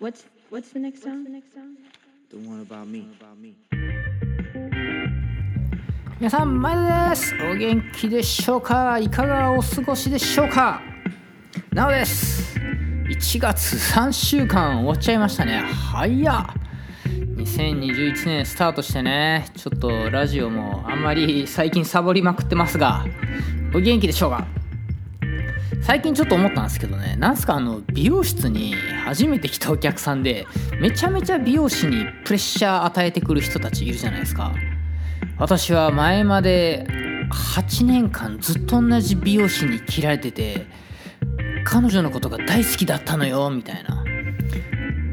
What's what's the next song? The one about me. 皆さん前田です。お元気でしょうか？いかがお過ごしでしょうか？なおです。1月3週間終わっちゃいましたね。早っ。2021年スタートしてね。ちょっとラジオもあんまり最近サボりまくってますがお元気でしょうか？最近ちょっと思ったんですけどねなんすかあの美容室に初めて来たお客さんでめちゃめちゃ美容師にプレッシャー与えてくる人たちいるじゃないですか。私は前まで8年間ずっと同じ美容師に切られてて彼女のことが大好きだったのよみたいな。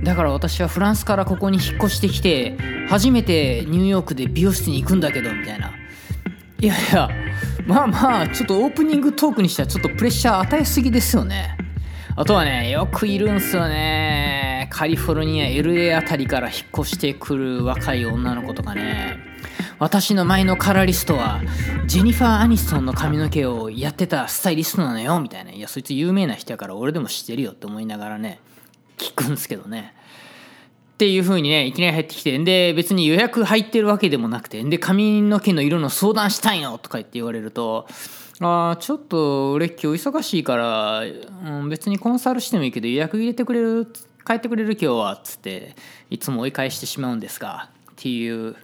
だから私はフランスからここに引っ越してきて初めてニューヨークで美容室に行くんだけどみたいな。いやいやまあまあちょっとオープニングトークにしてはちょっとプレッシャー与えすぎですよね。あとはねよくいるんすよね。カリフォルニア LA あたりから引っ越してくる若い女の子とかね。私の前のカラリストはジェニファー・アニストンの髪の毛をやってたスタイリストなのよみたいな。いやそいつ有名な人やから俺でも知ってるよって思いながらね聞くんすけどね。っていう風にねいきなり入ってきてんで別に予約入ってるわけでもなくてんで髪の毛の色の相談したいのとか言って言われるとあーちょっと俺今日忙しいから、うん、別にコンサルしてもいいけど予約入れてくれる帰ってくれる今日はっつっていつも追い返してしまうんですがっていう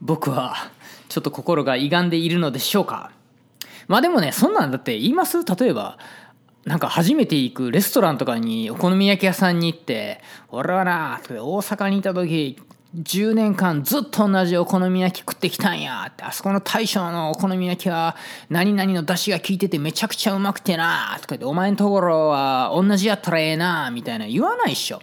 僕はちょっと心が歪んでいるのでしょうか。まあでもねそんなんだって言います？例えばなんか初めて行くレストランとかにお好み焼き屋さんに行って「俺はな」大阪にいた時10年間ずっと同じお好み焼き食ってきたんや。ってあそこの大将のお好み焼きは何々の出汁が効いててめちゃくちゃうまくてな。とか言ってお前のところは同じやったらええな。みたいな言わないっしょ。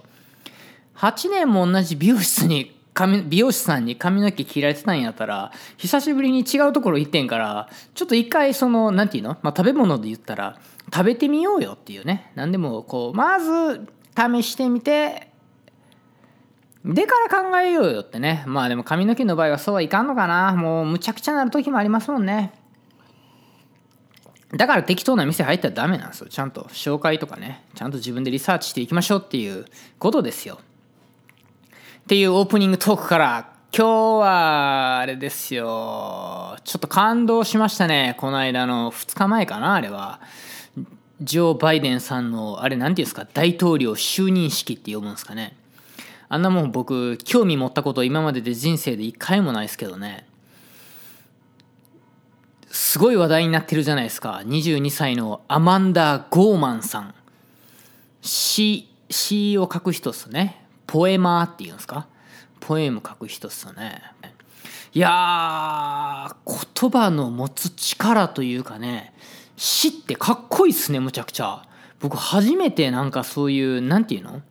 8年も同じ美容室に髪美容師さんに髪の毛切られてたんやったら久しぶりに違うところ行ってんからちょっと一回その何て言うの、まあ、食べ物で言ったら食べてみようよっていうね。何でもこうまず試してみてでから考えようよってね。まあでも髪の毛の場合はそうはいかんのかな。もうむちゃくちゃなる時もありますもんね。だから適当な店入ったらダメなんですよ。ちゃんと紹介とかね。ちゃんと自分でリサーチしていきましょうっていうことですよ。っていうオープニングトークから今日はあれですよ。ちょっと感動しましたね。この間の2日前かなあれは。ジョー・バイデンさんのあれ何て言うんですか大統領就任式って呼ぶんですかね。あんなもん僕興味持ったこと今までで人生で一回もないですけどね。すごい話題になってるじゃないですか。22歳のアマンダ・ゴーマンさん。詩詩を書く人っすね。ポエマーっていうんですか？ポエム書く人っすよね。いやー言葉の持つ力というかね詩ってかっこいいっすねむちゃくちゃ。僕初めてなんかそういうなんていうの？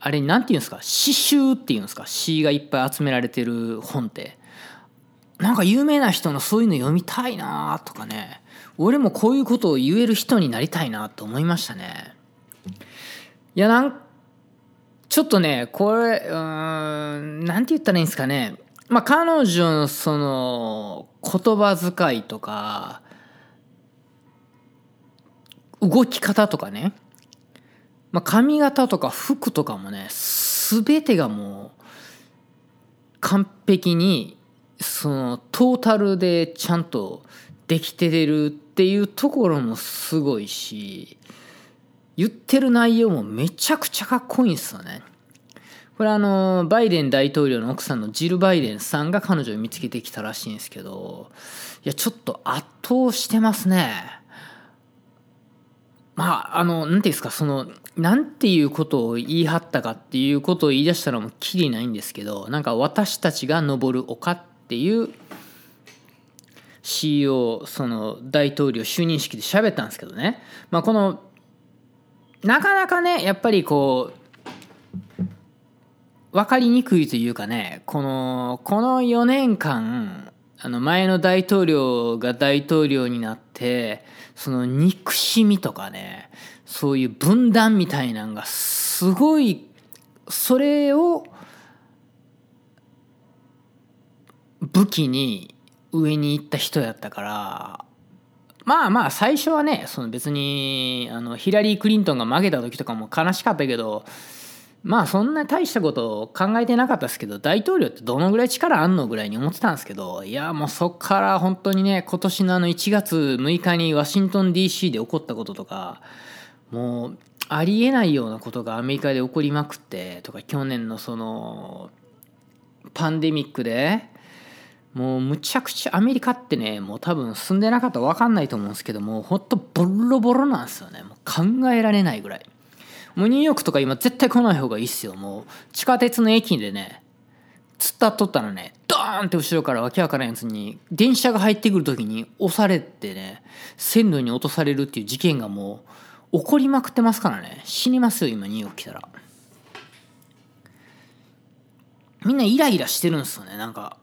あれなんていうんですか？詩集っていうんですか？詩がいっぱい集められてる本って。なんか有名な人のそういうの読みたいなとかね。俺もこういうことを言える人になりたいなと思いましたね。いやなんちょっとねこれうんなんて言ったらいいんですかね。まあ彼女のその言葉遣いとか動き方とかね、まあ、髪型とか服とかもね全てがもう完璧にそのトータルでちゃんとできてるっていうところもすごいし。言ってる内容もめちゃくちゃかっこいいんですよね。これあのバイデン大統領の奥さんのジル・バイデンさんが彼女を見つけてきたらしいんですけどいやちょっと圧倒してますね。まああの何ていうんですかそのなんていうことを言い張ったかっていうことを言い出したらもうきりないんですけどなんか私たちが登る丘っていう CEO その大統領就任式で喋ったんですけどね、まあ、このなかなかねやっぱりこう分かりにくいというかねこのこの4年間あの前の大統領が大統領になってその憎しみとかねそういう分断みたいなんがすごいそれを武器に上に行った人やったからまあまあ最初はねその別にあのヒラリー・クリントンが負けた時とかも悲しかったけどまあそんな大したことを考えてなかったですけど大統領ってどのぐらい力あんのぐらいに思ってたんですけどいやもうそっから本当にね今年のあの1月6日にワシントン DC で起こったこととかもうありえないようなことがアメリカで起こりまくってとか去年のそのパンデミックでもうむちゃくちゃアメリカってねもう多分住んでなかったら分かんないと思うんですけどもほんとボロボロなんですよね。もう考えられないぐらい。もうニューヨークとか今絶対来ない方がいいっすよ。もう地下鉄の駅でね突っ立っとったらねドーンって後ろからわけわからんやつに電車が入ってくる時に押されてね線路に落とされるっていう事件がもう起こりまくってますからね。死にますよ今ニューヨーク来たら。みんなイライラしてるんですよね。なんか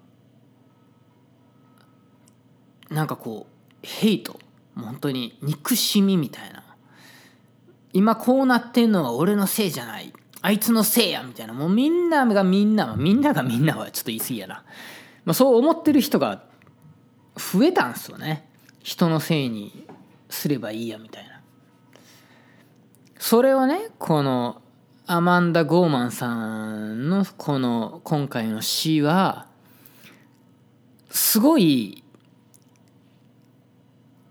なんかこうヘイト。本当に憎しみみたいな。今こうなってんのは俺のせいじゃない。あいつのせいやみたいな。もうみんながみんなみんながみんなはちょっと言い過ぎやな、まあ、そう思ってる人が増えたんすよね。人のせいにすればいいやみたいな。それをねこのアマンダ・ゴーマンさんのこの今回の詩はすごい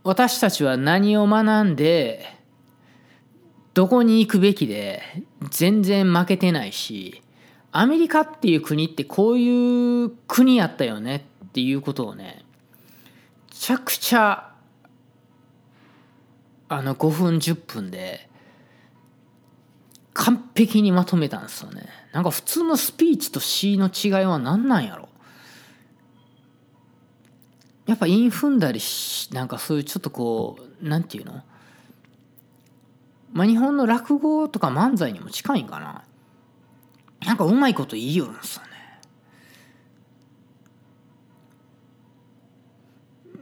私たちは何を学んでどこに行くべきで全然負けてないしアメリカっていう国ってこういう国やったよねっていうことをねめちゃくちゃあの5分10分で完璧にまとめたんですよね。なんか普通のスピーチと詩の違いは何なんやろ？やっぱ韻踏んだりしなんかそういうちょっとこうなんていうの？まあ、日本の落語とか漫才にも近いんかな。なんかうまいこと言いよるんですよね。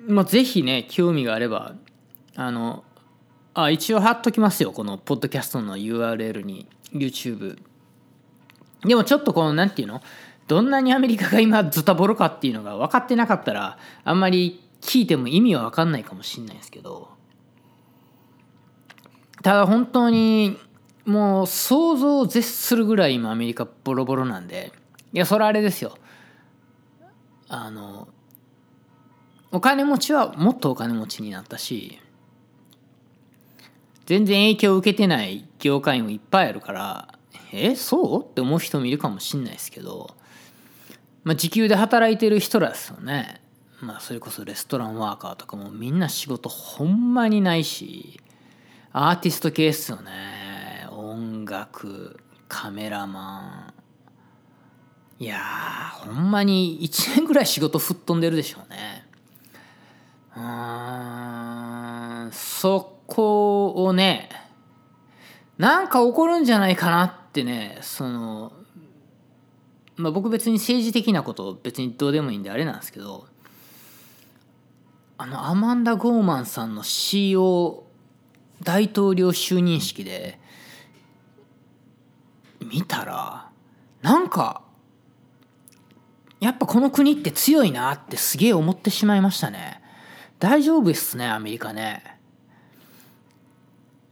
まあぜひね興味があればあのあ一応貼っときますよこのポッドキャストの URL に YouTube でもちょっとこの何て言うの？どんなにアメリカが今ズタボロかっていうのが分かってなかったらあんまり聞いても意味は分かんないかもしんないですけど。ただ本当にもう想像を絶するぐらい今アメリカボロボロなんでいやそれあれですよ。あのお金持ちはもっとお金持ちになったし全然影響を受けてない業界もいっぱいあるからえそう？って思う人もいるかもしんないですけど、まあ、時給で働いてる人らですよね。まあそれこそレストランワーカーとかもみんな仕事ほんまにないしアーティスト系っすよね。音楽カメラマン。いやほんまに1年ぐらい仕事吹っ飛んでるでしょうね。うんそこをねなんか起こるんじゃないかなってねそのまあ僕別に政治的なこと別にどうでもいいんであれなんですけどあのアマンダ・ゴーマンさんの詩を大統領就任式で見たらなんかやっぱこの国って強いなってすげえ思ってしまいましたね。大丈夫っすねアメリカね。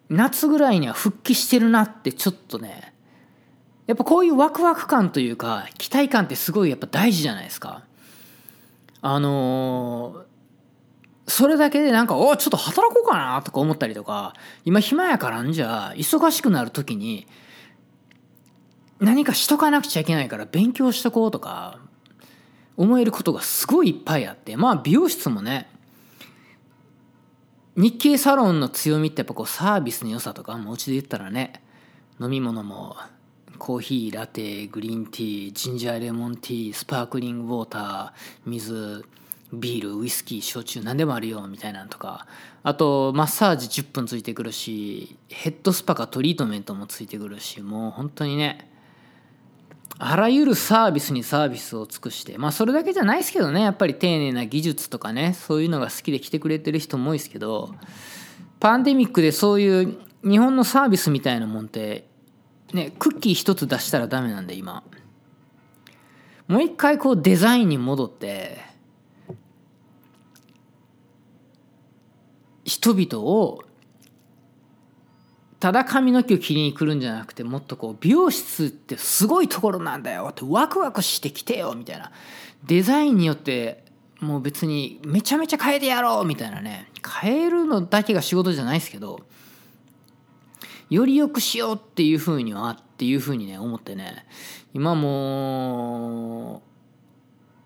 夏ぐらいには復帰してるなってちょっとねやっぱこういうワクワク感というか期待感ってすごいやっぱ大事じゃないですか。あのそれだけでなんか、おちょっと働こうかなとか思ったりとか、今暇やからんじゃ、忙しくなる時に、何かしとかなくちゃいけないから勉強しとこうとか、思えることがすごいいっぱいあって、まあ美容室もね、日系サロンの強みってやっぱこうサービスの良さとか、もううちで言ったらね、飲み物もコーヒー、ラテ、グリーンティー、ジンジャーレモンティー、スパークリングウォーター、水、ビールウイスキー焼酎何でもあるよみたいなんとか。あとマッサージ10分ついてくるしヘッドスパかトリートメントもついてくるしもう本当にねあらゆるサービスにサービスを尽くしてまあそれだけじゃないですけどねやっぱり丁寧な技術とかねそういうのが好きで来てくれてる人も多いですけどパンデミックでそういう日本のサービスみたいなもんってねクッキー一つ出したらダメなんで今。もう一回こうデザインに戻って人々をただ髪の毛を切りに来るんじゃなくてもっとこう美容室ってすごいところなんだよってワクワクしてきてよみたいな。デザインによってもう別にめちゃめちゃ変えてやろうみたいなね。変えるのだけが仕事じゃないですけどより良くしようっていうふうにはっていうふうにね思ってね。今も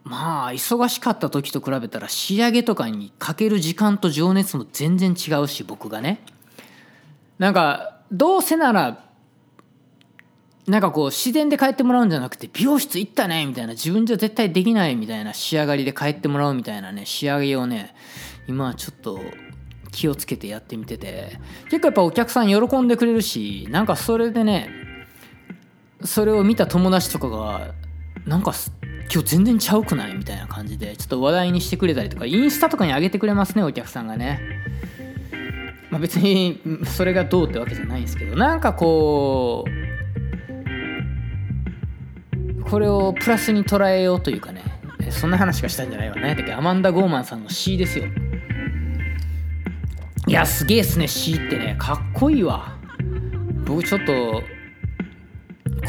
まあ忙しかった時と比べたら仕上げとかにかける時間と情熱も全然違うし僕がね。なんかどうせならなんかこう自然で帰ってもらうんじゃなくて美容室行ったねみたいな自分じゃ絶対できないみたいな仕上がりで帰ってもらうみたいなね仕上げをね今はちょっと気をつけてやってみてて。結構やっぱお客さん喜んでくれるしなんかそれでねそれを見た友達とかがなんか今日全然ちゃうくないみたいな感じでちょっと話題にしてくれたりとかインスタとかに上げてくれますねお客さんがね。まあ、別にそれがどうってわけじゃないんですけどなんかこうこれをプラスに捉えようというかね。そんな話がしたんじゃないわね。だけアマンダ・ゴーマンさんの詩ですよ。いやすげえっすね詩ってね。かっこいいわ。僕ちょっと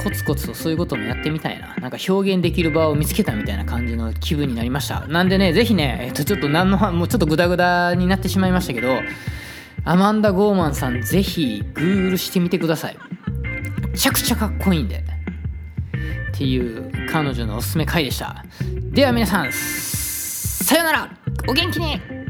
コツコツとそういうこともやってみたいな。なんか表現できる場を見つけたみたいな感じの気分になりました。なんでねぜひねえっとちょっと何のもうちょっとグダグダになってしまいましたけどアマンダ・ゴーマンさんぜひグーグルしてみてください。めちゃくちゃかっこいいんで。っていう彼女のおすすめ回でした。では皆さんさよなら。お元気に。